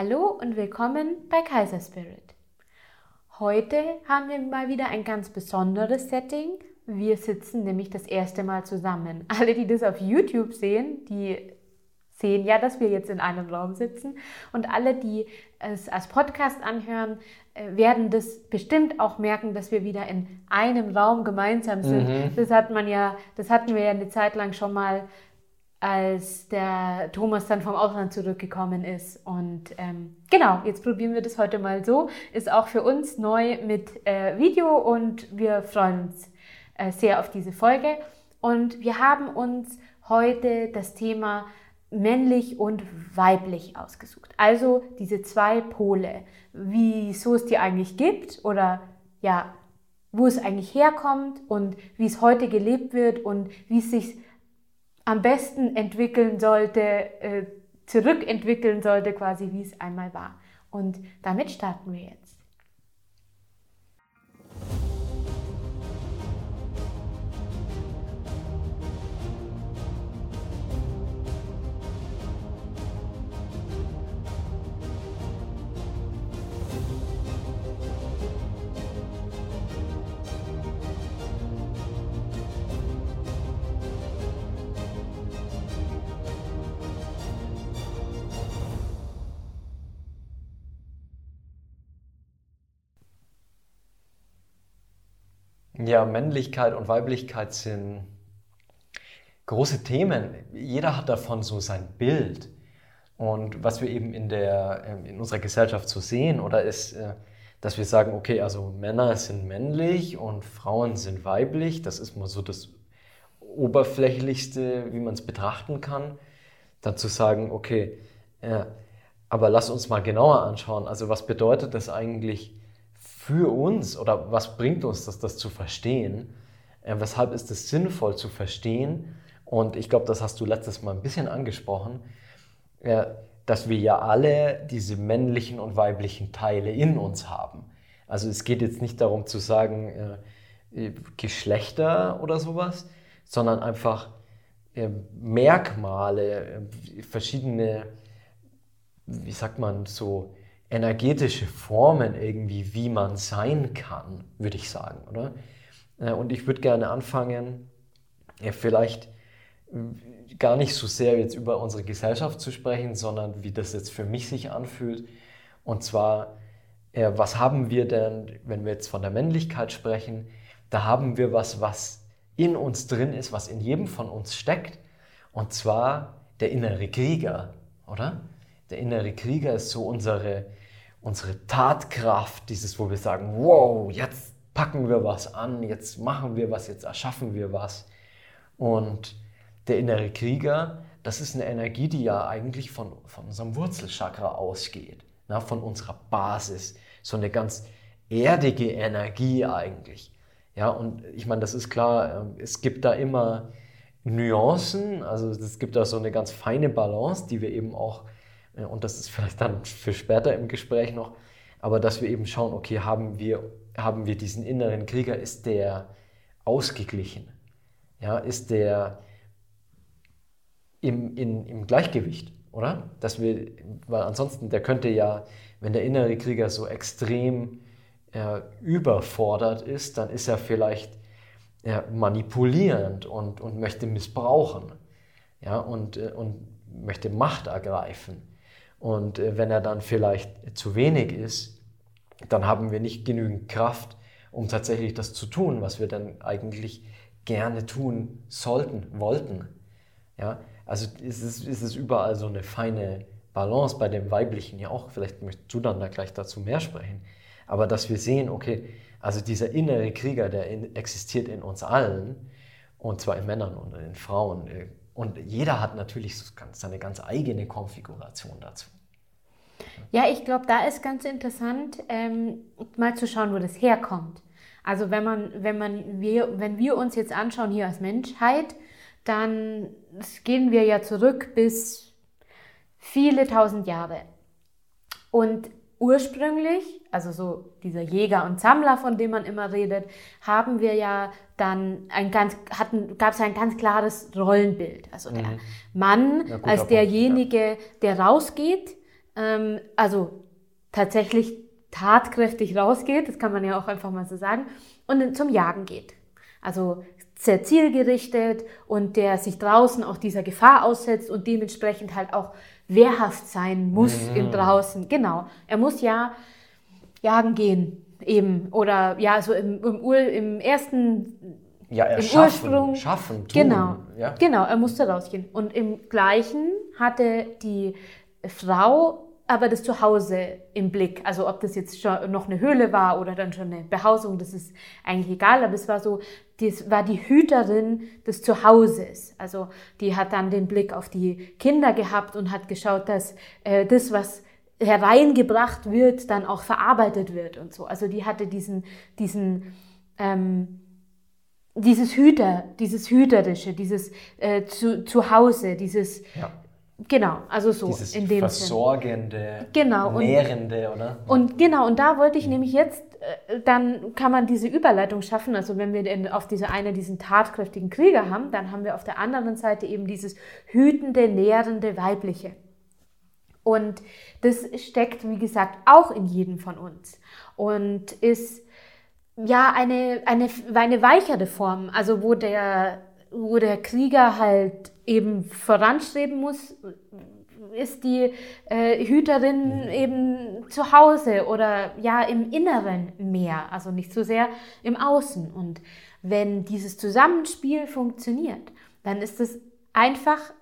Hallo und willkommen bei Kaiser Spirit. Heute haben wir mal wieder ein ganz besonderes Setting. Wir sitzen nämlich das erste Mal zusammen. Alle, die das auf YouTube sehen, die sehen ja, dass wir jetzt in einem Raum sitzen. Und alle, die es als Podcast anhören, äh, werden das bestimmt auch merken, dass wir wieder in einem Raum gemeinsam sind. Mhm. Das hat man ja, das hatten wir ja eine Zeit lang schon mal als der Thomas dann vom Ausland zurückgekommen ist. Und ähm, genau, jetzt probieren wir das heute mal so. Ist auch für uns neu mit äh, Video und wir freuen uns äh, sehr auf diese Folge. Und wir haben uns heute das Thema männlich und weiblich ausgesucht. Also diese zwei Pole, wieso es die eigentlich gibt oder ja, wo es eigentlich herkommt und wie es heute gelebt wird und wie es sich am besten entwickeln sollte, äh, zurückentwickeln sollte, quasi wie es einmal war. Und damit starten wir jetzt. Ja, Männlichkeit und Weiblichkeit sind große Themen. Jeder hat davon so sein Bild. Und was wir eben in, der, ähm, in unserer Gesellschaft so sehen, oder ist, äh, dass wir sagen, okay, also Männer sind männlich und Frauen sind weiblich. Das ist mal so das Oberflächlichste, wie man es betrachten kann. Dann zu sagen, okay, ja, aber lass uns mal genauer anschauen. Also was bedeutet das eigentlich für uns oder was bringt uns das, das zu verstehen? Äh, weshalb ist es sinnvoll zu verstehen? Und ich glaube, das hast du letztes Mal ein bisschen angesprochen, äh, dass wir ja alle diese männlichen und weiblichen Teile in uns haben. Also es geht jetzt nicht darum zu sagen äh, Geschlechter oder sowas, sondern einfach äh, Merkmale, äh, verschiedene, wie sagt man so, energetische Formen irgendwie, wie man sein kann, würde ich sagen, oder? Äh, und ich würde gerne anfangen, ja, vielleicht äh, gar nicht so sehr jetzt über unsere Gesellschaft zu sprechen, sondern wie das jetzt für mich sich anfühlt. Und zwar, äh, was haben wir denn, wenn wir jetzt von der Männlichkeit sprechen, da haben wir was, was in uns drin ist, was in jedem von uns steckt. Und zwar der innere Krieger, oder? Der innere Krieger ist so unsere, unsere Tatkraft, dieses, wo wir sagen, wow, jetzt packen wir was an, jetzt machen wir was, jetzt erschaffen wir was. Und der innere Krieger, das ist eine Energie, die ja eigentlich von, von unserem Wurzelchakra ausgeht, na, von unserer Basis, so eine ganz erdige Energie eigentlich. Ja, und ich meine, das ist klar, ähm, es gibt da immer Nuancen, also es gibt da so eine ganz feine Balance, die wir eben auch und das ist vielleicht dann für später im Gespräch noch, aber dass wir eben schauen, okay, haben wir, haben wir diesen inneren Krieger, ist der ausgeglichen? Ja, ist der im, in, im Gleichgewicht, oder? Dass wir, weil ansonsten, der könnte ja, wenn der innere Krieger so extrem äh, überfordert ist, dann ist er vielleicht äh, manipulierend und, und möchte missbrauchen ja, und, äh, und möchte Macht ergreifen. Und äh, wenn er dann vielleicht zu wenig ist, dann haben wir nicht genügend Kraft, um tatsächlich das zu tun, was wir dann eigentlich gerne tun sollten, wollten. Ja, also ist es, ist es überall so eine feine Balance bei dem Weiblichen ja auch. Vielleicht möchtest du dann da gleich dazu mehr sprechen. Aber dass wir sehen, okay, also dieser innere Krieger, der in, existiert in uns allen, und zwar in Männern und in Frauen, äh, und jeder hat natürlich seine ganz eigene Konfiguration dazu. Ja, ich glaube, da ist ganz interessant, ähm, mal zu schauen, wo das herkommt. Also wenn man, wenn man, wir, wenn wir uns jetzt anschauen hier als Menschheit, dann gehen wir ja zurück bis viele tausend Jahre. Und ursprünglich, also so dieser Jäger und Sammler, von dem man immer redet, haben wir ja dann ein ganz, hatten, gab es ein ganz klares Rollenbild. Also der mhm. Mann ja, als derjenige, ja. der rausgeht, ähm, also tatsächlich tatkräftig rausgeht, das kann man ja auch einfach mal so sagen, und zum Jagen geht. Also sehr zielgerichtet und der sich draußen auch dieser Gefahr aussetzt und dementsprechend halt auch wehrhaft sein muss mhm. im Draußen. Genau. Er muss ja jagen gehen eben oder ja so im, im, Ur, im ersten ja, im schaffen, Ursprung schaffen, tun. genau ja. genau er musste rausgehen und im gleichen hatte die Frau aber das Zuhause im Blick. Also ob das jetzt schon noch eine Höhle war oder dann schon eine Behausung, das ist eigentlich egal. Aber es war so, das war die Hüterin des Zuhauses. Also die hat dann den Blick auf die Kinder gehabt und hat geschaut, dass äh, das, was hereingebracht wird, dann auch verarbeitet wird und so. Also die hatte diesen, diesen ähm, dieses Hüter, dieses Hüterische, dieses äh, zu, Zuhause, dieses ja. Genau, also so Dieses in dem Versorgende, Sinn. genau, Nährende, oder? Und genau, und da wollte ich mhm. nämlich jetzt, äh, dann kann man diese Überleitung schaffen. Also wenn wir in, auf diese eine diesen tatkräftigen Krieger haben, dann haben wir auf der anderen Seite eben dieses hütende, nährende, weibliche. Und das steckt, wie gesagt, auch in jedem von uns und ist ja eine, eine, eine weichere Form, also wo der, wo der Krieger halt eben voranstreben muss, ist die äh, Hüterin mhm. eben zu Hause oder ja im Inneren mehr, also nicht so sehr im Außen. Und wenn dieses Zusammenspiel funktioniert, dann ist es einfach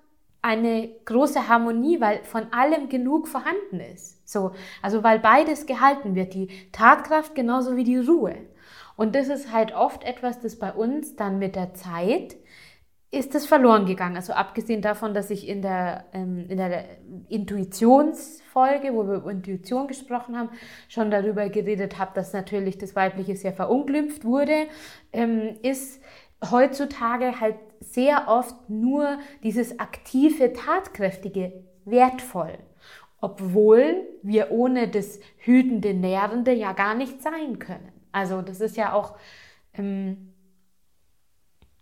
eine große Harmonie, weil von allem genug vorhanden ist. So, also weil beides gehalten wird, die Tatkraft genauso wie die Ruhe. Und das ist halt oft etwas, das bei uns dann mit der Zeit ist es verloren gegangen. Also abgesehen davon, dass ich in der, ähm, in der Intuitionsfolge, wo wir über Intuition gesprochen haben, schon darüber geredet habe, dass natürlich das Weibliche sehr verunglimpft wurde, ähm, ist heutzutage halt sehr oft nur dieses aktive, tatkräftige wertvoll. Obwohl wir ohne das hütende, nährende ja gar nicht sein können. Also das ist ja auch... Ähm,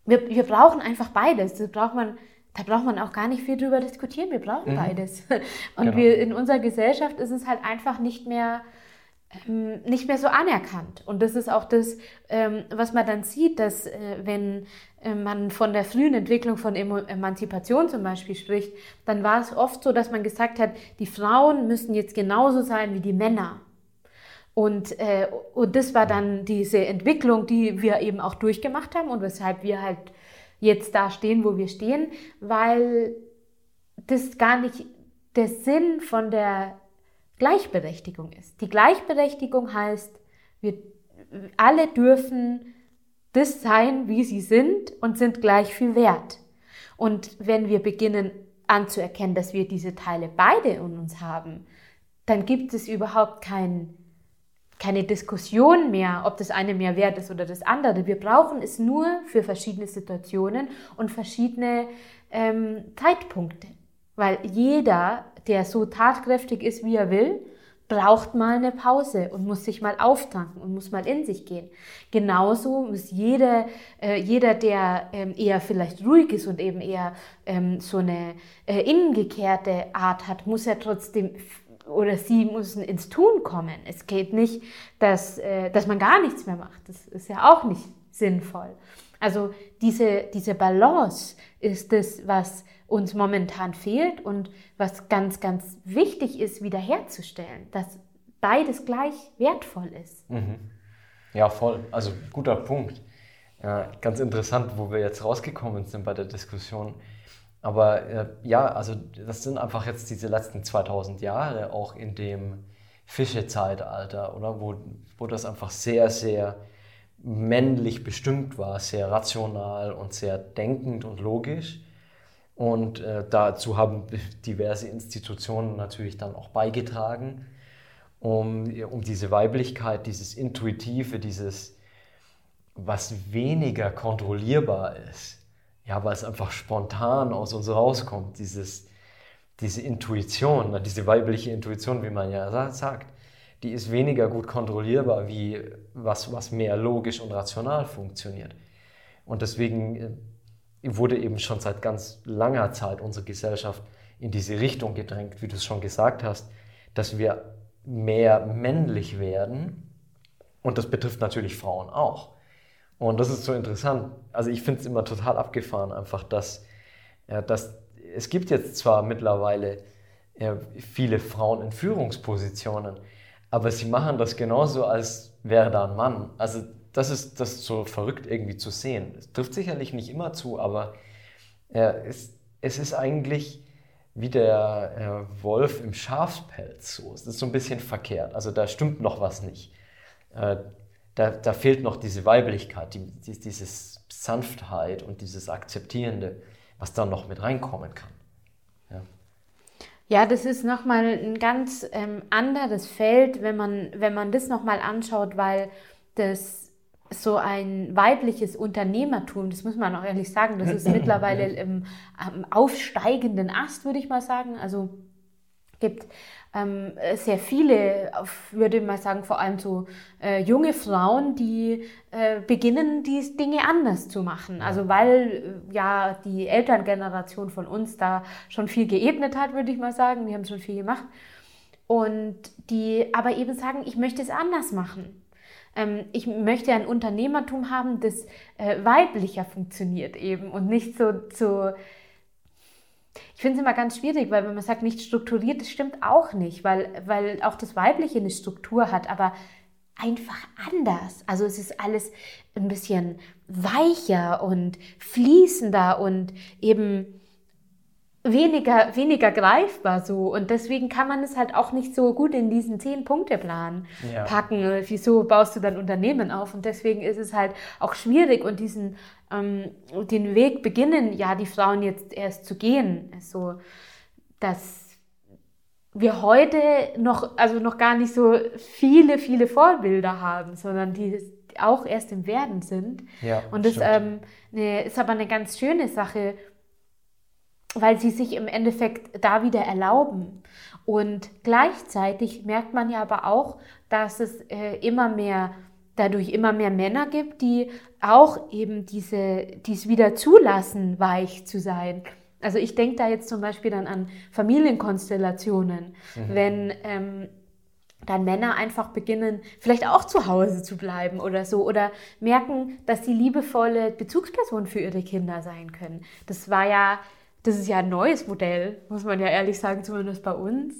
wir, wir brauchen einfach beides. Das braucht man, da braucht man auch gar nicht viel drüber diskutieren. Wir brauchen mhm. beides. Und genau. wir in unserer Gesellschaft ist es halt einfach nicht mehr ähm, nicht mehr so anerkannt. Und das ist auch das, ähm, was man dann sieht, dass äh, wenn äh, man von der frühen Entwicklung von Emanzipation zum Beispiel spricht, dann war es oft so, dass man gesagt hat, die Frauen müssen jetzt genauso sein wie die Männer. Und, äh, und das war dann diese Entwicklung, die wir eben auch durchgemacht haben und weshalb wir halt jetzt da stehen, wo wir stehen, weil das gar nicht der Sinn von der Gleichberechtigung ist. Die Gleichberechtigung heißt, wir alle dürfen das sein, wie sie sind und sind gleich viel wert. Und wenn wir beginnen anzuerkennen, dass wir diese Teile beide in uns haben, dann gibt es überhaupt keinen keine Diskussion mehr, ob das eine mehr wert ist oder das andere. Wir brauchen es nur für verschiedene Situationen und verschiedene ähm, Zeitpunkte. Weil jeder, der so tatkräftig ist, wie er will, braucht mal eine Pause und muss sich mal auftanken und muss mal in sich gehen. Genauso muss jeder, äh, jeder der ähm, eher vielleicht ruhig ist und eben eher ähm, so eine äh, innengekehrte Art hat, muss er trotzdem oder sie müssen ins Tun kommen. Es geht nicht, dass, äh, dass man gar nichts mehr macht. Das ist ja auch nicht sinnvoll. Also diese, diese Balance ist das, was uns momentan fehlt und was ganz, ganz wichtig ist, wiederherzustellen, dass beides gleich wertvoll ist. Mhm. Ja, voll. Also guter Punkt. Ja, ganz interessant, wo wir jetzt rausgekommen sind bei der Diskussion aber äh, ja, also das sind einfach jetzt diese letzten 2000 Jahre auch in dem Fischezeitalter, oder? Wo, wo das einfach sehr, sehr männlich bestimmt war, sehr rational und sehr denkend und logisch. Und äh, dazu haben diverse Institutionen natürlich dann auch beigetragen, um, um diese Weiblichkeit, dieses Intuitive, dieses, was weniger kontrollierbar ist, ja, weil es einfach spontan aus uns rauskommt, dieses, diese Intuition, diese weibliche Intuition, wie man ja sagt, die ist weniger gut kontrollierbar wie was, was mehr logisch und rational funktioniert. Und deswegen äh, wurde eben schon seit ganz langer Zeit unsere Gesellschaft in diese Richtung gedrängt, wie du es schon gesagt hast, dass wir mehr männlich werden. Und das betrifft natürlich Frauen auch. Und das ist so interessant. Also ich finde es immer total abgefahren, einfach, dass, ja, dass es gibt jetzt zwar mittlerweile ja, viele Frauen in Führungspositionen, aber sie machen das genauso, als wäre da ein Mann. Also das ist, das ist so verrückt irgendwie zu sehen. Es trifft sicherlich nicht immer zu, aber ja, es, es ist eigentlich wie der äh, Wolf im Schafspelz. So. Es ist so ein bisschen verkehrt. Also da stimmt noch was nicht. Äh, da, da fehlt noch diese Weiblichkeit, die, die, dieses Sanftheit und dieses Akzeptierende, was da noch mit reinkommen kann. Ja, ja das ist nochmal ein ganz ähm, anderes Feld, wenn man, wenn man das nochmal anschaut, weil das so ein weibliches Unternehmertum, das muss man auch ehrlich sagen, das ist mittlerweile im, im aufsteigenden Ast, würde ich mal sagen. Also gibt ähm, sehr viele, würde ich mal sagen, vor allem so äh, junge Frauen, die äh, beginnen, die Dinge anders zu machen. Also weil äh, ja die Elterngeneration von uns da schon viel geebnet hat, würde ich mal sagen. Wir haben schon viel gemacht. Und die aber eben sagen, ich möchte es anders machen. Ähm, ich möchte ein Unternehmertum haben, das äh, weiblicher funktioniert eben und nicht so, so ich finde es immer ganz schwierig, weil wenn man sagt, nicht strukturiert, das stimmt auch nicht, weil, weil auch das Weibliche eine Struktur hat, aber einfach anders. Also es ist alles ein bisschen weicher und fließender und eben weniger, weniger greifbar so. Und deswegen kann man es halt auch nicht so gut in diesen Zehn-Punkte-Plan ja. packen. Wieso baust du dein Unternehmen auf? Und deswegen ist es halt auch schwierig und diesen, ähm, den Weg beginnen ja die Frauen jetzt erst zu gehen. So, dass wir heute noch, also noch gar nicht so viele, viele Vorbilder haben, sondern die auch erst im Werden sind. Ja, und das ähm, ne, ist aber eine ganz schöne Sache, weil sie sich im Endeffekt da wieder erlauben. Und gleichzeitig merkt man ja aber auch, dass es äh, immer mehr dadurch immer mehr Männer gibt, die auch eben diese, dies wieder zulassen, weich zu sein. Also ich denke da jetzt zum Beispiel dann an Familienkonstellationen, mhm. wenn ähm, dann Männer einfach beginnen, vielleicht auch zu Hause zu bleiben oder so, oder merken, dass sie liebevolle Bezugspersonen für ihre Kinder sein können. Das war ja das ist ja ein neues Modell, muss man ja ehrlich sagen, zumindest bei uns.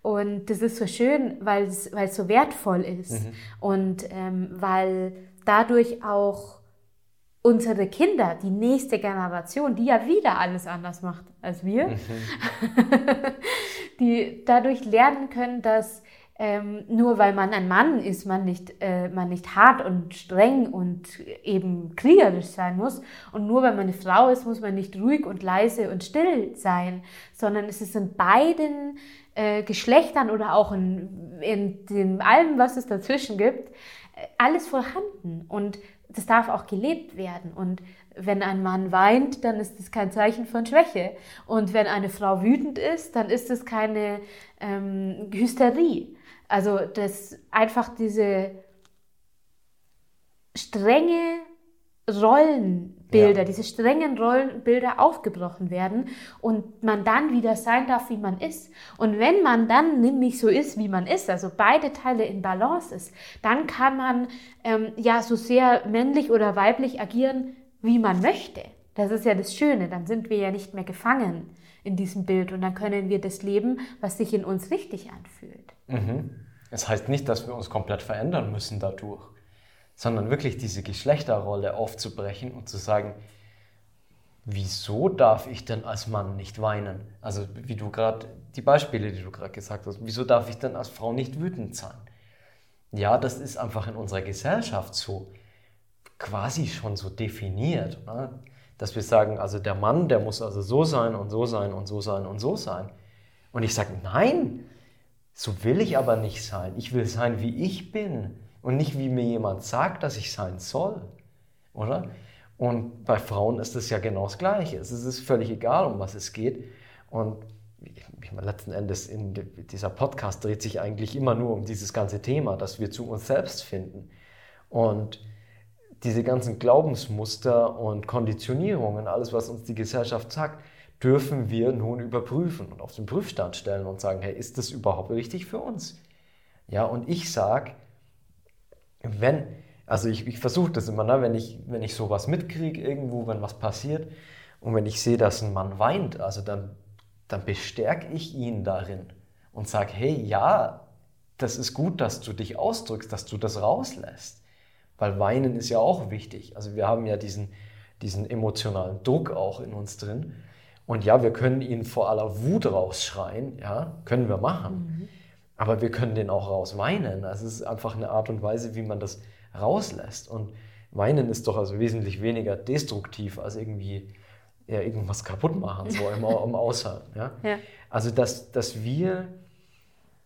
Und das ist so schön, weil es, so wertvoll ist. Mhm. Und ähm, weil dadurch auch unsere Kinder, die nächste Generation, die ja wieder alles anders macht als wir, mhm. die dadurch lernen können, dass ähm, nur weil man ein Mann ist, man nicht, äh, man nicht hart und streng und eben kriegerisch sein muss. Und nur weil man eine Frau ist, muss man nicht ruhig und leise und still sein, sondern es ist in beiden äh, Geschlechtern oder auch in, in dem allem, was es dazwischen gibt, äh, alles vorhanden. Und das darf auch gelebt werden. Und wenn ein Mann weint, dann ist das kein Zeichen von Schwäche. Und wenn eine Frau wütend ist, dann ist es keine ähm, Hysterie. Also, dass einfach diese strenge Rollenbilder, ja. diese strengen Rollenbilder aufgebrochen werden und man dann wieder sein darf, wie man ist. Und wenn man dann nämlich so ist, wie man ist, also beide Teile in Balance ist, dann kann man ähm, ja so sehr männlich oder weiblich agieren, wie man möchte. Das ist ja das Schöne, dann sind wir ja nicht mehr gefangen in diesem Bild und dann können wir das leben, was sich in uns richtig anfühlt. Mhm. Das heißt nicht, dass wir uns komplett verändern müssen dadurch, sondern wirklich diese Geschlechterrolle aufzubrechen und zu sagen, wieso darf ich denn als Mann nicht weinen? Also wie du gerade, die Beispiele, die du gerade gesagt hast, wieso darf ich denn als Frau nicht wütend sein? Ja, das ist einfach in unserer Gesellschaft so quasi schon so definiert, oder? Dass wir sagen, also der Mann, der muss also so sein und so sein und so sein und so sein. Und ich sage, nein, so will ich aber nicht sein. Ich will sein, wie ich bin und nicht, wie mir jemand sagt, dass ich sein soll. Oder? Und bei Frauen ist es ja genau das Gleiche. Es ist völlig egal, um was es geht. Und letzten Endes in dieser Podcast dreht sich eigentlich immer nur um dieses ganze Thema, dass wir zu uns selbst finden. Und diese ganzen Glaubensmuster und Konditionierungen, alles, was uns die Gesellschaft sagt, dürfen wir nun überprüfen und auf den Prüfstand stellen und sagen, hey, ist das überhaupt richtig für uns? Ja, und ich sage, wenn, also ich, ich versuche das immer, ne, wenn, ich, wenn ich sowas mitkriege irgendwo, wenn was passiert und wenn ich sehe, dass ein Mann weint, also dann, dann bestärke ich ihn darin und sage, hey, ja, das ist gut, dass du dich ausdrückst, dass du das rauslässt. Weil Weinen ist ja auch wichtig. Also wir haben ja diesen, diesen emotionalen Druck auch in uns drin. Und ja, wir können ihn vor aller Wut rausschreien, ja, können wir machen. Mhm. Aber wir können den auch rausweinen. Also es ist einfach eine Art und Weise, wie man das rauslässt. Und Weinen ist doch also wesentlich weniger destruktiv als irgendwie ja, irgendwas kaputt machen, so im, im Aushalten. Ja? ja? Also, dass, dass, wir,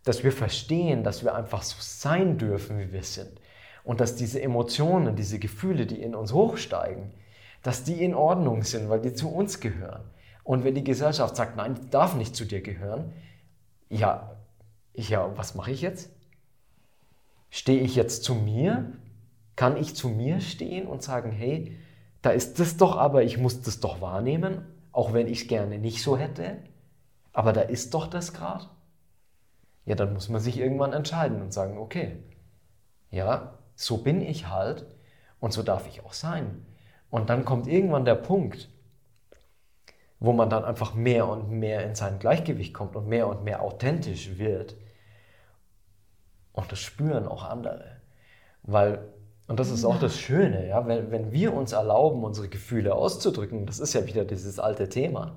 dass wir verstehen, dass wir einfach so sein dürfen, wie wir sind. Und dass diese Emotionen, diese Gefühle, die in uns hochsteigen, dass die in Ordnung sind, weil die zu uns gehören. Und wenn die Gesellschaft sagt, nein, die darf nicht zu dir gehören, ja, ja, was mache ich jetzt? Stehe ich jetzt zu mir? Kann ich zu mir stehen und sagen, hey, da ist das doch aber, ich muss das doch wahrnehmen, auch wenn ich es gerne nicht so hätte, aber da ist doch das gerade. Ja, dann muss man sich irgendwann entscheiden und sagen, okay, ja, so bin ich halt und so darf ich auch sein. Und dann kommt irgendwann der Punkt, wo man dann einfach mehr und mehr in sein Gleichgewicht kommt und mehr und mehr authentisch wird. Und das spüren auch andere. Weil, und das ist auch das Schöne, ja, wenn, wenn wir uns erlauben, unsere Gefühle auszudrücken, das ist ja wieder dieses alte Thema,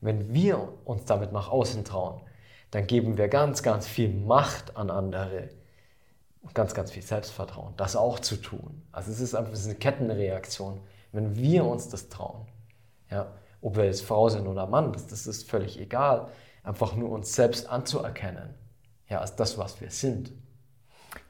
wenn wir uns damit nach außen trauen, dann geben wir ganz, ganz viel Macht an andere und ganz, ganz viel Selbstvertrauen, das auch zu tun. Also es ist einfach eine Kettenreaktion, wenn wir uns das trauen. Ja, ob wir jetzt Frau sind oder Mann, das, das ist völlig egal. Einfach nur uns selbst anzuerkennen, ja, als das, was wir sind.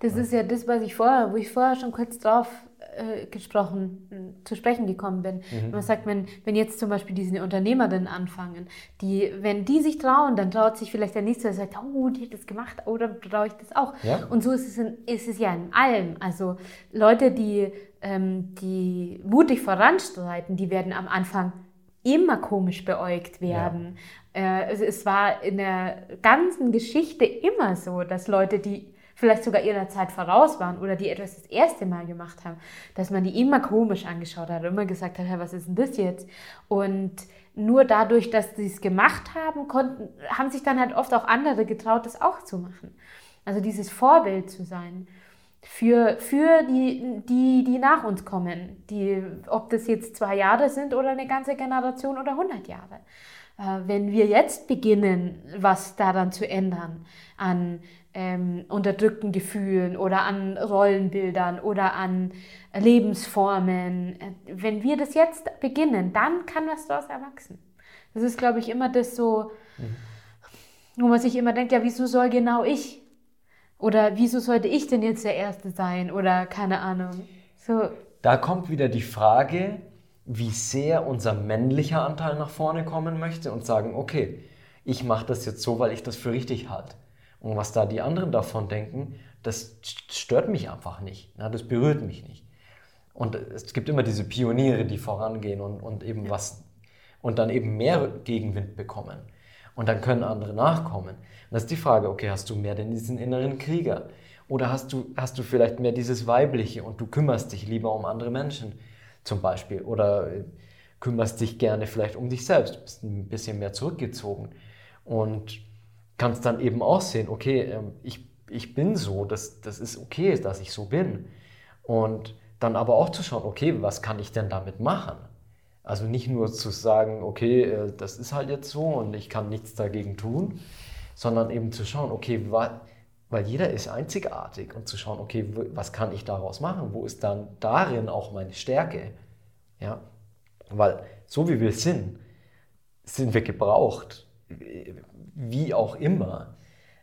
Das ist ja das, was ich vorher, wo ich vorher schon kurz drauf äh, gesprochen, zu sprechen gekommen bin. Mhm. Man sagt, wenn, wenn jetzt zum Beispiel diese Unternehmerinnen anfangen, die, wenn die sich trauen, dann traut sich vielleicht der Nächste, der sagt, oh, die hat das gemacht, oh, dann traue ich das auch. Ja. Und so ist es, in, ist es ja in allem. Also Leute, die, ähm, die mutig voranstreiten, die werden am Anfang immer komisch beäugt werden. Ja. Äh, es war in der ganzen Geschichte immer so, dass Leute, die vielleicht sogar ihrer Zeit voraus waren oder die etwas das erste Mal gemacht haben, dass man die immer komisch angeschaut hat, immer gesagt hat, hey, was ist denn das jetzt? Und nur dadurch, dass sie es gemacht haben, konnten, haben sich dann halt oft auch andere getraut, das auch zu machen. Also dieses Vorbild zu sein für, für die, die, die nach uns kommen, die, ob das jetzt zwei Jahre sind oder eine ganze Generation oder 100 Jahre. Äh, wenn wir jetzt beginnen, was daran zu ändern, an ähm, unterdrückten Gefühlen oder an Rollenbildern oder an Lebensformen. Wenn wir das jetzt beginnen, dann kann was daraus erwachsen. Das ist, glaube ich, immer das so, mhm. wo man sich immer denkt, ja, wieso soll genau ich? Oder wieso sollte ich denn jetzt der Erste sein? Oder keine Ahnung. So. Da kommt wieder die Frage, wie sehr unser männlicher Anteil nach vorne kommen möchte und sagen, okay, ich mache das jetzt so, weil ich das für richtig halte. Und was da die anderen davon denken, das stört mich einfach nicht. Das berührt mich nicht. Und es gibt immer diese Pioniere, die vorangehen und, und eben was und dann eben mehr Gegenwind bekommen. Und dann können andere nachkommen. Und das ist die Frage, okay, hast du mehr denn diesen inneren Krieger? Oder hast du, hast du vielleicht mehr dieses Weibliche und du kümmerst dich lieber um andere Menschen zum Beispiel? Oder äh, kümmerst dich gerne vielleicht um dich selbst, bist ein bisschen mehr zurückgezogen. Und kannst dann eben auch sehen, okay, ähm, ich, ich bin so, das, das ist okay, dass ich so bin. Und dann aber auch zu schauen, okay, was kann ich denn damit machen? Also nicht nur zu sagen, okay, äh, das ist halt jetzt so und ich kann nichts dagegen tun, sondern eben zu schauen, okay, weil jeder ist einzigartig und zu schauen, okay, was kann ich daraus machen? Wo ist dann darin auch meine Stärke? Ja, weil so wie wir sind, sind wir gebraucht wie auch immer.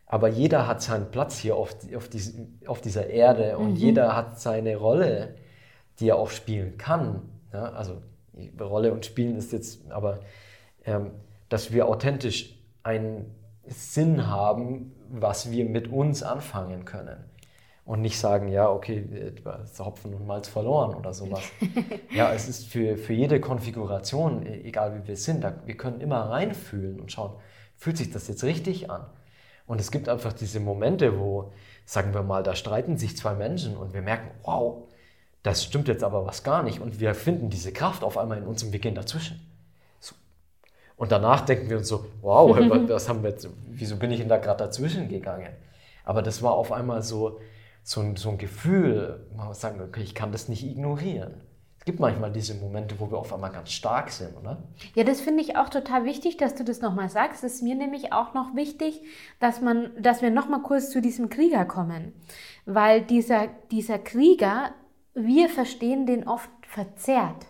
Aber jeder hat seinen Platz hier auf, auf, diesen, auf dieser Erde und mhm. jeder hat seine Rolle, die er auch spielen kann. Ja, also Rolle und Spielen ist jetzt, aber ähm, dass wir authentisch einen Sinn haben, was wir mit uns anfangen können. und nicht sagen, ja, okay, Hopfen und Malz verloren oder sowas. ja, es ist für, für jede Konfiguration, e, egal wie wir sind, da, wir können immer reinfühlen und schauen, fühlt sich das jetzt richtig an? Und es gibt einfach diese Momente, wo, sagen wir mal, da streiten sich zwei Menschen und wir merken, wow, das stimmt jetzt aber was gar nicht. Und wir finden diese Kraft auf einmal in uns und wir gehen dazwischen. So. Und danach denken wir uns so, wow, was haben wir jetzt, wieso bin ich denn da gerade dazwischen gegangen? Aber das war auf einmal so, so ein, so ein Gefühl, man muss sagen, okay, ich kann das nicht ignorieren. Es gibt manchmal diese Momente, wo wir auf einmal ganz stark sind, oder? Ja, das finde ich auch total wichtig, dass du das nochmal sagst. Es ist mir nämlich auch noch wichtig, dass, man, dass wir nochmal kurz zu diesem Krieger kommen. Weil dieser, dieser Krieger, wir verstehen den oft verzerrt.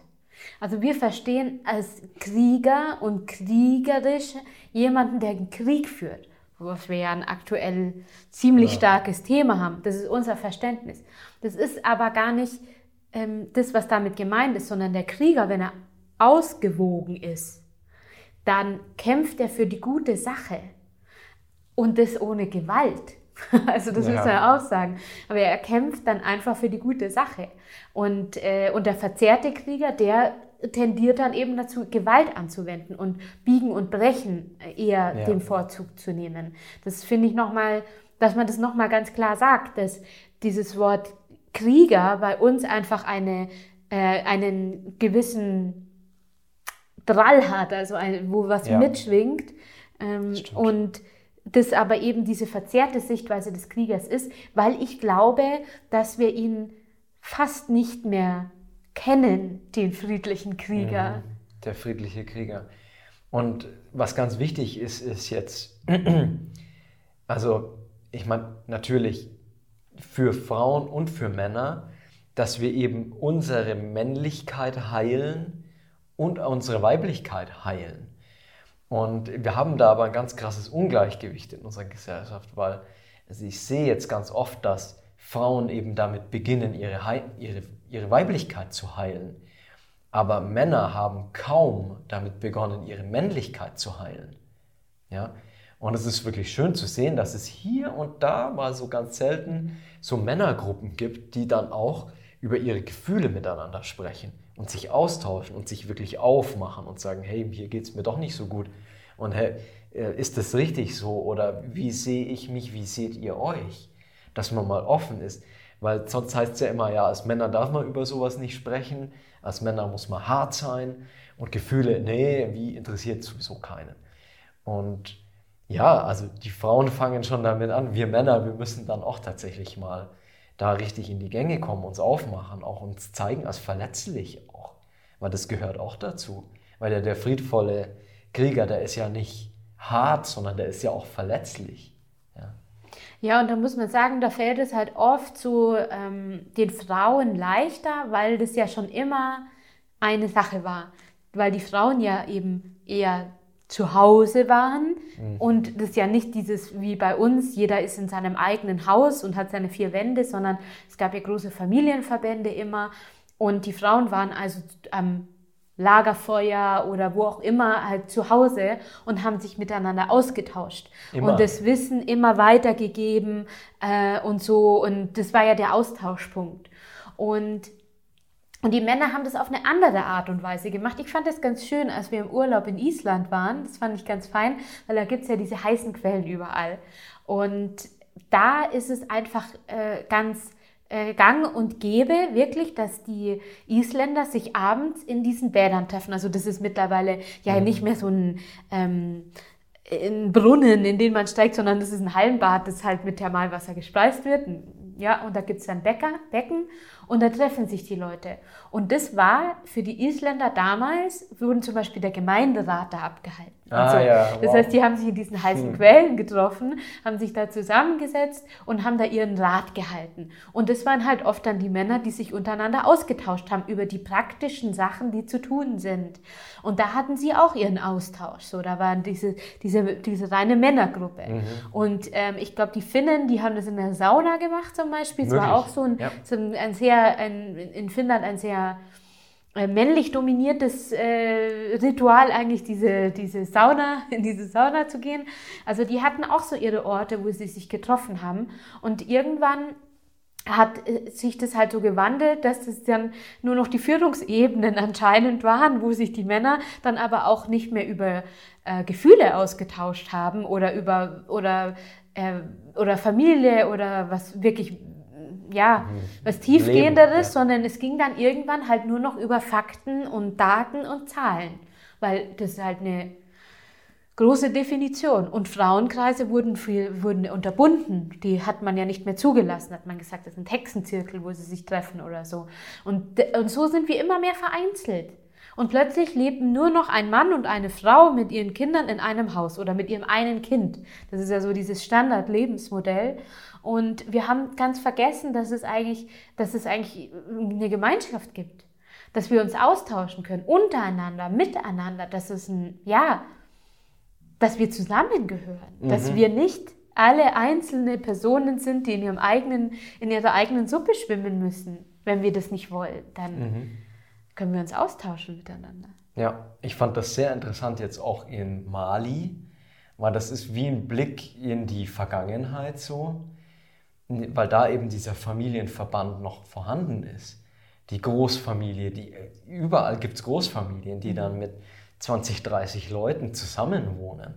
Also wir verstehen als Krieger und kriegerisch jemanden, der einen Krieg führt was wir ja ein aktuell ziemlich ja. starkes Thema haben. Das ist unser Verständnis. Das ist aber gar nicht ähm, das, was damit gemeint ist, sondern der Krieger, wenn er ausgewogen ist, dann kämpft er für die gute Sache und das ohne Gewalt. Also das ja. muss man auch sagen. Aber er kämpft dann einfach für die gute Sache. Und, äh, und der verzerrte Krieger, der tendiert dann eben dazu, Gewalt anzuwenden und Biegen und Brechen eher ja. den Vorzug zu nehmen. Das finde ich nochmal, dass man das nochmal ganz klar sagt, dass dieses Wort Krieger bei uns einfach eine, äh, einen gewissen Drall hat, also ein, wo was ja. mitschwingt. Ähm, und das aber eben diese verzerrte Sichtweise des Kriegers ist, weil ich glaube, dass wir ihn fast nicht mehr kennen, den friedlichen Krieger. Mhm. Der friedliche Krieger. Und was ganz wichtig ist, ist jetzt, also ich meine natürlich für Frauen und für Männer, dass wir eben unsere Männlichkeit heilen und unsere Weiblichkeit heilen. Und wir haben da aber ein ganz krasses Ungleichgewicht in unserer Gesellschaft, weil also ich sehe jetzt ganz oft, dass Frauen eben damit beginnen, ihre, ihre ihre Weiblichkeit zu heilen. Aber Männer haben kaum damit begonnen, ihre Männlichkeit zu heilen. Ja? Und es ist wirklich schön zu sehen, dass es hier und da mal so ganz selten so Männergruppen gibt, die dann auch über ihre Gefühle miteinander sprechen und sich austauschen und sich wirklich aufmachen und sagen, hey, hier geht es mir doch nicht so gut. Und hey, äh, ist das richtig so? Oder wie sehe ich mich, wie seht ihr euch? Dass man mal offen ist. Weil sonst heißt es ja immer, ja, als Männer darf man über sowas nicht sprechen, als Männer muss man hart sein und Gefühle, nee, wie interessiert sowieso keinen. Und ja, also die Frauen fangen schon damit an, wir Männer, wir müssen dann auch tatsächlich mal da richtig in die Gänge kommen, uns aufmachen, auch uns zeigen als verletzlich auch, weil das gehört auch dazu. Weil der, der friedvolle Krieger, der ist ja nicht hart, sondern der ist ja auch verletzlich. Ja, und da muss man sagen, da fällt es halt oft zu ähm, den Frauen leichter, weil das ja schon immer eine Sache war. Weil die Frauen ja eben eher zu Hause waren mhm. und das ja nicht dieses wie bei uns, jeder ist in seinem eigenen Haus und hat seine vier Wände, sondern es gab ja große Familienverbände immer und die Frauen waren also am Lagerfeuer oder wo auch immer halt zu Hause und haben sich miteinander ausgetauscht immer. und das Wissen immer weitergegeben äh, und so und das war ja der Austauschpunkt und und die Männer haben das auf eine andere Art und Weise gemacht. Ich fand das ganz schön, als wir im Urlaub in Island waren. Das fand ich ganz fein, weil da gibt's ja diese heißen Quellen überall. Und da ist es einfach äh, ganz äh, gang und gäbe, wirklich, dass die Isländer sich abends in diesen Bädern treffen. Also das ist mittlerweile ja mhm. nicht mehr so ein, ähm, ein Brunnen, in den man steigt, sondern das ist ein Hallenbad, das halt mit Thermalwasser gespeist wird. Ja, und da gibt's dann Bäcker, Becken und da treffen sich die Leute. Und das war für die Isländer damals, wurden zum Beispiel der Gemeinderat da abgehalten. Ah, so. ja, wow. Das heißt, die haben sich in diesen heißen hm. Quellen getroffen, haben sich da zusammengesetzt und haben da ihren Rat gehalten. Und das waren halt oft dann die Männer, die sich untereinander ausgetauscht haben über die praktischen Sachen, die zu tun sind. Und da hatten sie auch ihren Austausch. So, da waren diese, diese, diese reine Männergruppe. Mhm. Und ähm, ich glaube, die Finnen, die haben das in der Sauna gemacht zum Beispiel. Es war auch so ein, ja. so ein sehr, ein, in Finnland ein sehr äh, männlich dominiertes äh, Ritual eigentlich diese, diese Sauna, in diese Sauna zu gehen. Also die hatten auch so ihre Orte, wo sie sich getroffen haben. Und irgendwann hat äh, sich das halt so gewandelt, dass es dann nur noch die Führungsebenen anscheinend waren, wo sich die Männer dann aber auch nicht mehr über äh, Gefühle ausgetauscht haben oder über oder äh, oder Familie oder was wirklich ja, mhm. was tiefgehenderes, ja. sondern es ging dann irgendwann halt nur noch über Fakten und Daten und Zahlen, weil das ist halt eine große Definition. Und Frauenkreise wurden, viel, wurden unterbunden. Die hat man ja nicht mehr zugelassen, hat man gesagt, das sind Hexenzirkel, wo sie sich treffen oder so. Und, und so sind wir immer mehr vereinzelt. Und plötzlich leben nur noch ein Mann und eine Frau mit ihren Kindern in einem Haus oder mit ihrem einen Kind. Das ist ja so dieses Standard-Lebensmodell. Und wir haben ganz vergessen, dass es eigentlich, dass es eigentlich eine Gemeinschaft gibt. Dass wir uns austauschen können, untereinander, miteinander, dass es ein, ja, dass wir zusammengehören, mhm. dass wir nicht alle einzelne Personen sind, die in, ihrem eigenen, in ihrer eigenen Suppe schwimmen müssen. Wenn wir das nicht wollen, dann mhm. Können wir uns austauschen miteinander. Ja, ich fand das sehr interessant jetzt auch in Mali, weil das ist wie ein Blick in die Vergangenheit so, weil da eben dieser Familienverband noch vorhanden ist. Die Großfamilie, die, überall gibt es Großfamilien, die mhm. dann mit 20, 30 Leuten zusammenwohnen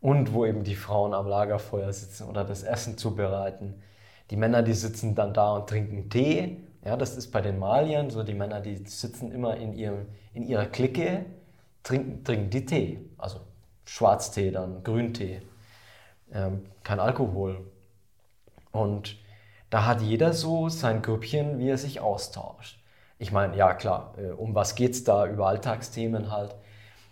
und wo eben die Frauen am Lagerfeuer sitzen oder das Essen zubereiten. Die Männer, die sitzen dann da und trinken Tee. Ja, das ist bei den Maliern so, die Männer, die sitzen immer in, ihrem, in ihrer Clique, trinken, trinken die Tee. Also Schwarztee, dann Grüntee, ähm, kein Alkohol. Und da hat jeder so sein Grüppchen, wie er sich austauscht. Ich meine, ja klar, äh, um was geht es da? Über Alltagsthemen halt.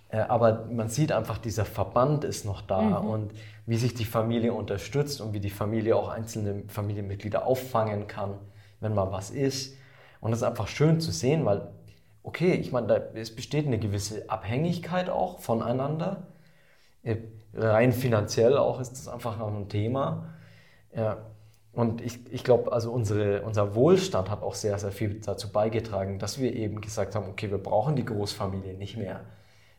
Äh, aber man sieht einfach, dieser Verband ist noch da mhm. und wie sich die Familie unterstützt und wie die Familie auch einzelne Familienmitglieder auffangen kann, wenn mal was ist. Und das ist einfach schön zu sehen, weil, okay, ich meine, da, es besteht eine gewisse Abhängigkeit auch voneinander. Äh, rein finanziell auch ist das einfach noch ein Thema. Ja. Und ich, ich glaube, also unsere, unser Wohlstand hat auch sehr, sehr viel dazu beigetragen, dass wir eben gesagt haben, okay, wir brauchen die Großfamilie nicht mehr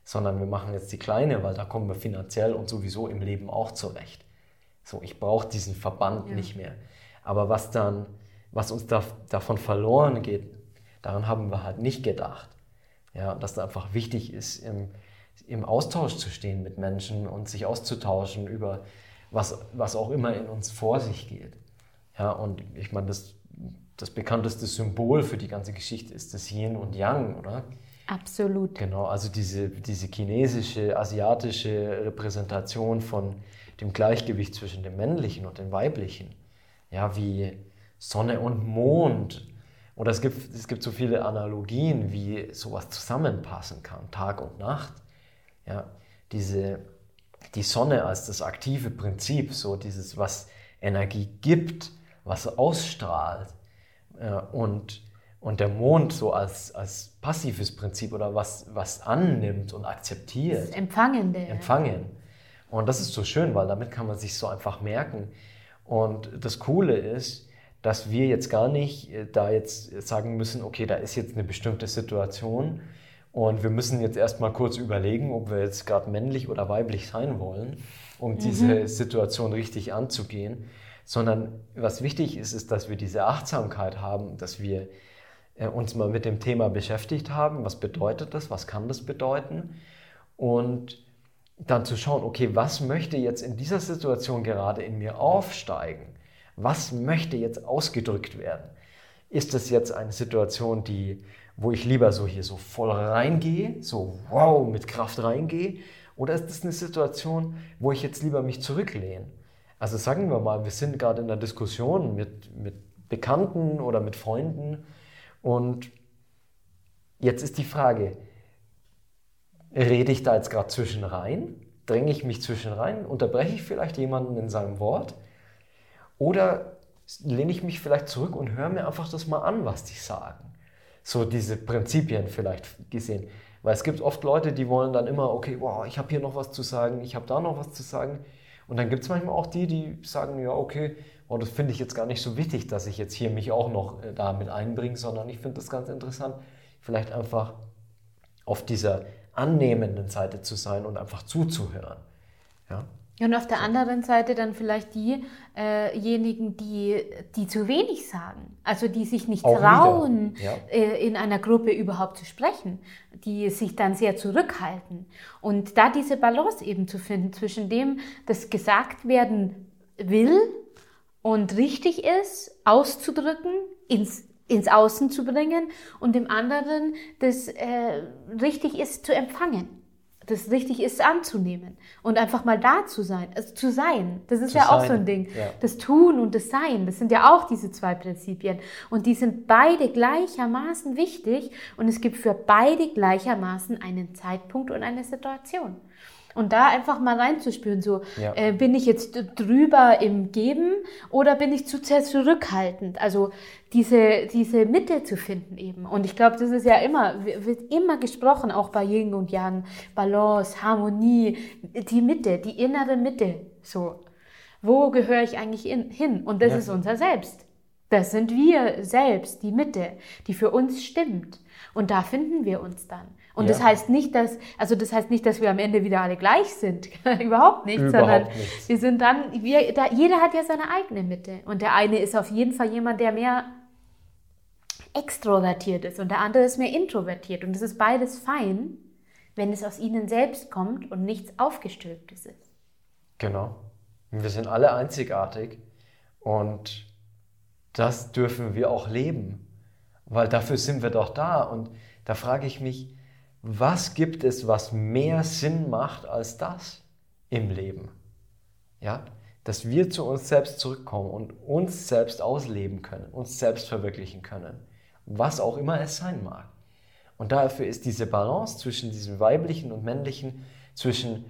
sondern wir machen jetzt die kleine, weil da kommen wir finanziell und sowieso im Leben auch zurecht. So, ich brauche diesen Verband ja. nicht mehr. Aber was dann, was uns da, davon verloren geht, daran haben wir halt nicht gedacht. Ja, dass da einfach wichtig ist, im, im Austausch zu stehen mit Menschen und sich auszutauschen über was, was auch immer in uns vor sich geht. Ja, und ich meine, das, das bekannteste Symbol für die ganze Geschichte ist das Yin und Yang, oder? Absolut. Genau, also diese, diese chinesische, asiatische Repräsentation von dem Gleichgewicht zwischen dem männlichen und dem weiblichen. Ja, wie Sonne und Mond. Oder es gibt, es gibt so viele Analogien, wie sowas zusammenpassen kann, Tag und Nacht. Ja, diese, die Sonne als das aktive Prinzip, so dieses, was Energie gibt, was ausstrahlt. Ja, und und der Mond so als, als passives Prinzip oder was, was annimmt und akzeptiert. Das Empfangende. Empfangen. Und das ist so schön, weil damit kann man sich so einfach merken. Und das Coole ist, dass wir jetzt gar nicht äh, da jetzt sagen müssen, okay, da ist jetzt eine bestimmte Situation und wir müssen jetzt erstmal kurz überlegen, ob wir jetzt gerade männlich oder weiblich sein wollen, um mhm. diese Situation richtig anzugehen. Sondern was wichtig ist, ist, dass wir diese Achtsamkeit haben, dass wir äh, uns mal mit dem Thema beschäftigt haben. Was bedeutet das? Was kann das bedeuten? Und dann zu schauen, okay, was möchte jetzt in dieser Situation gerade in mir aufsteigen? Was möchte jetzt ausgedrückt werden? Ist das jetzt eine Situation, die, wo ich lieber so hier so voll reingehe, so wow, mit Kraft reingehe? Oder ist das eine Situation, wo ich jetzt lieber mich zurücklehne? Also sagen wir mal, wir sind gerade in einer Diskussion mit, mit Bekannten oder mit Freunden und jetzt ist die Frage, rede ich da jetzt gerade zwischen rein? Dränge ich mich zwischen rein? Unterbreche ich vielleicht jemanden in seinem Wort? Oder lehne ich mich vielleicht zurück und höre mir einfach das mal an, was die sagen? So diese Prinzipien vielleicht gesehen. Weil es gibt oft Leute, die wollen dann immer, okay, wow, ich habe hier noch was zu sagen, ich habe da noch was zu sagen. Und dann gibt es manchmal auch die, die sagen, ja, okay, oh, das finde ich jetzt gar nicht so wichtig, dass ich jetzt hier mich auch noch äh, da mit einbringe, sondern ich finde das ganz interessant, vielleicht einfach auf dieser annehmenden Seite zu sein und einfach zuzuhören. Ja? Und auf der anderen Seite dann vielleicht diejenigen, die, die zu wenig sagen, also die sich nicht Auch trauen, ja. äh, in einer Gruppe überhaupt zu sprechen, die sich dann sehr zurückhalten. Und da diese Balance eben zu finden zwischen dem, das gesagt werden will und richtig ist, auszudrücken, ins, ins Außen zu bringen und dem anderen, das äh, richtig ist, zu empfangen das richtig ist anzunehmen und einfach mal da zu sein, also zu sein. Das ist Zu ja auch sein, so ein Ding. ja. Das Tun und das Sein, das sind ja auch diese zwei Prinzipien. Und die sind beide gleichermaßen wichtig und es gibt für beide gleichermaßen einen Zeitpunkt und eine Situation. Und da einfach mal reinzuspüren, so Ja. äh, bin ich jetzt drüber im Geben oder bin ich zu sehr zurückhaltend? Also diese, diese Mitte zu finden eben. Und ich glaube, das ist ja immer, wird immer gesprochen, auch bei Yin und Yang, Balance, Harmonie, die Mitte, die innere Mitte. So, wo gehöre ich eigentlich in, hin? Und das Ja. ist unser Selbst. Das sind wir selbst, die Mitte, die für uns stimmt. Und da finden wir uns dann. Und Ja. das heißt nicht, dass, also das heißt nicht, dass wir am Ende wieder alle gleich sind. Überhaupt nicht, Überhaupt sondern nicht. wir sind dann, wir, da, jeder hat ja seine eigene Mitte. Und der eine ist auf jeden Fall jemand, der mehr extrovertiert ist und der andere ist mehr introvertiert. Und es ist beides fein, wenn es aus ihnen selbst kommt und nichts Aufgestülptes ist. Genau. Wir sind alle einzigartig und das dürfen wir auch leben, weil dafür sind wir doch da. Und da frage ich mich, was gibt es, was mehr Sinn macht als das im Leben? Ja, dass wir zu uns selbst zurückkommen und uns selbst ausleben können, uns selbst verwirklichen können, was auch immer es sein mag. Und dafür ist diese Balance zwischen diesem weiblichen und männlichen, zwischen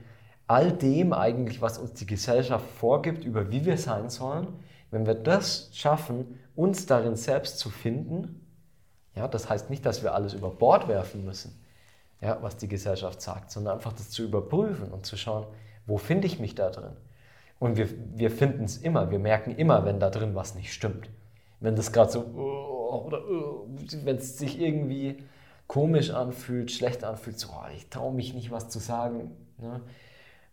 all dem eigentlich, was uns die Gesellschaft vorgibt, über wie wir sein sollen, wenn wir das schaffen, uns darin selbst zu finden, ja, das heißt nicht, dass wir alles über Bord werfen müssen, ja, was die Gesellschaft sagt, sondern einfach das zu überprüfen und zu schauen, wo finde ich mich da drin? Und wir, wir finden es immer, wir merken immer, wenn da drin was nicht stimmt. Wenn das gerade so, oh, oder oh, wenn es sich irgendwie komisch anfühlt, schlecht anfühlt, so, oh, ich traue mich nicht, was zu sagen. Ne?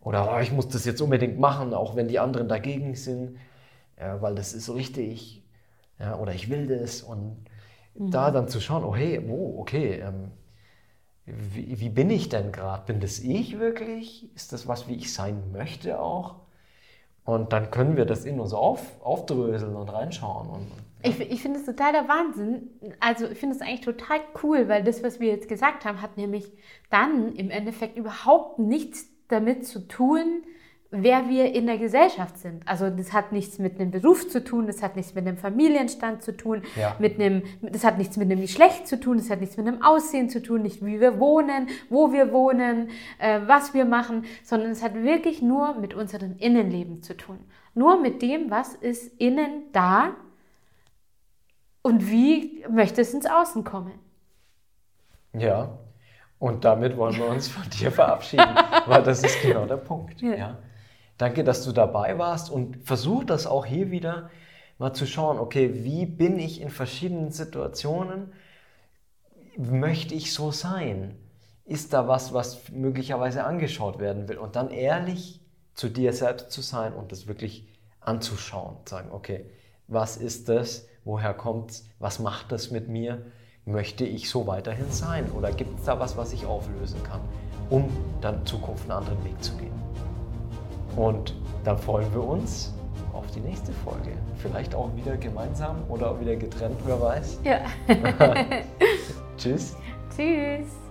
Oder oh, ich muss das jetzt unbedingt machen, auch wenn die anderen dagegen sind, ja, weil das ist so richtig. Ja, oder ich will das. Und da dann zu schauen, oh hey, oh, okay, ähm, wie, wie bin ich denn gerade? Bin das ich wirklich? Ist das was, wie ich sein möchte auch? Und dann können wir das in uns auf, aufdröseln und reinschauen. Und, Ich, ich finde es total der Wahnsinn. Also ich finde es eigentlich total cool, weil das, was wir jetzt gesagt haben, hat nämlich dann im Endeffekt überhaupt nichts damit zu tun, wer wir in der Gesellschaft sind. Also das hat nichts mit einem Beruf zu tun, das hat nichts mit einem Familienstand zu tun, Ja. mit einem, das hat nichts mit einem Geschlecht zu tun, das hat nichts mit einem Aussehen zu tun, nicht wie wir wohnen, wo wir wohnen, äh, was wir machen, sondern es hat wirklich nur mit unserem Innenleben zu tun. Nur mit dem, was ist innen da und wie möchte es ins Außen kommen. ja, und damit wollen wir uns von dir verabschieden, weil das ist genau der Punkt. Ja. Ja. Danke, dass du dabei warst und versuch das auch hier wieder mal zu schauen, okay, wie bin ich in verschiedenen Situationen? Möchte ich so sein? Ist da was, was möglicherweise angeschaut werden will? Und dann ehrlich zu dir selbst zu sein und das wirklich anzuschauen. Sagen, okay, was ist das? Woher kommt's? Was macht das mit mir? Möchte ich so weiterhin sein? Oder gibt es da was, was ich auflösen kann, um dann in Zukunft einen anderen Weg zu gehen? Und dann freuen wir uns auf die nächste Folge. Vielleicht auch wieder gemeinsam oder auch wieder getrennt, wer weiß. Ja. Tschüss. Tschüss.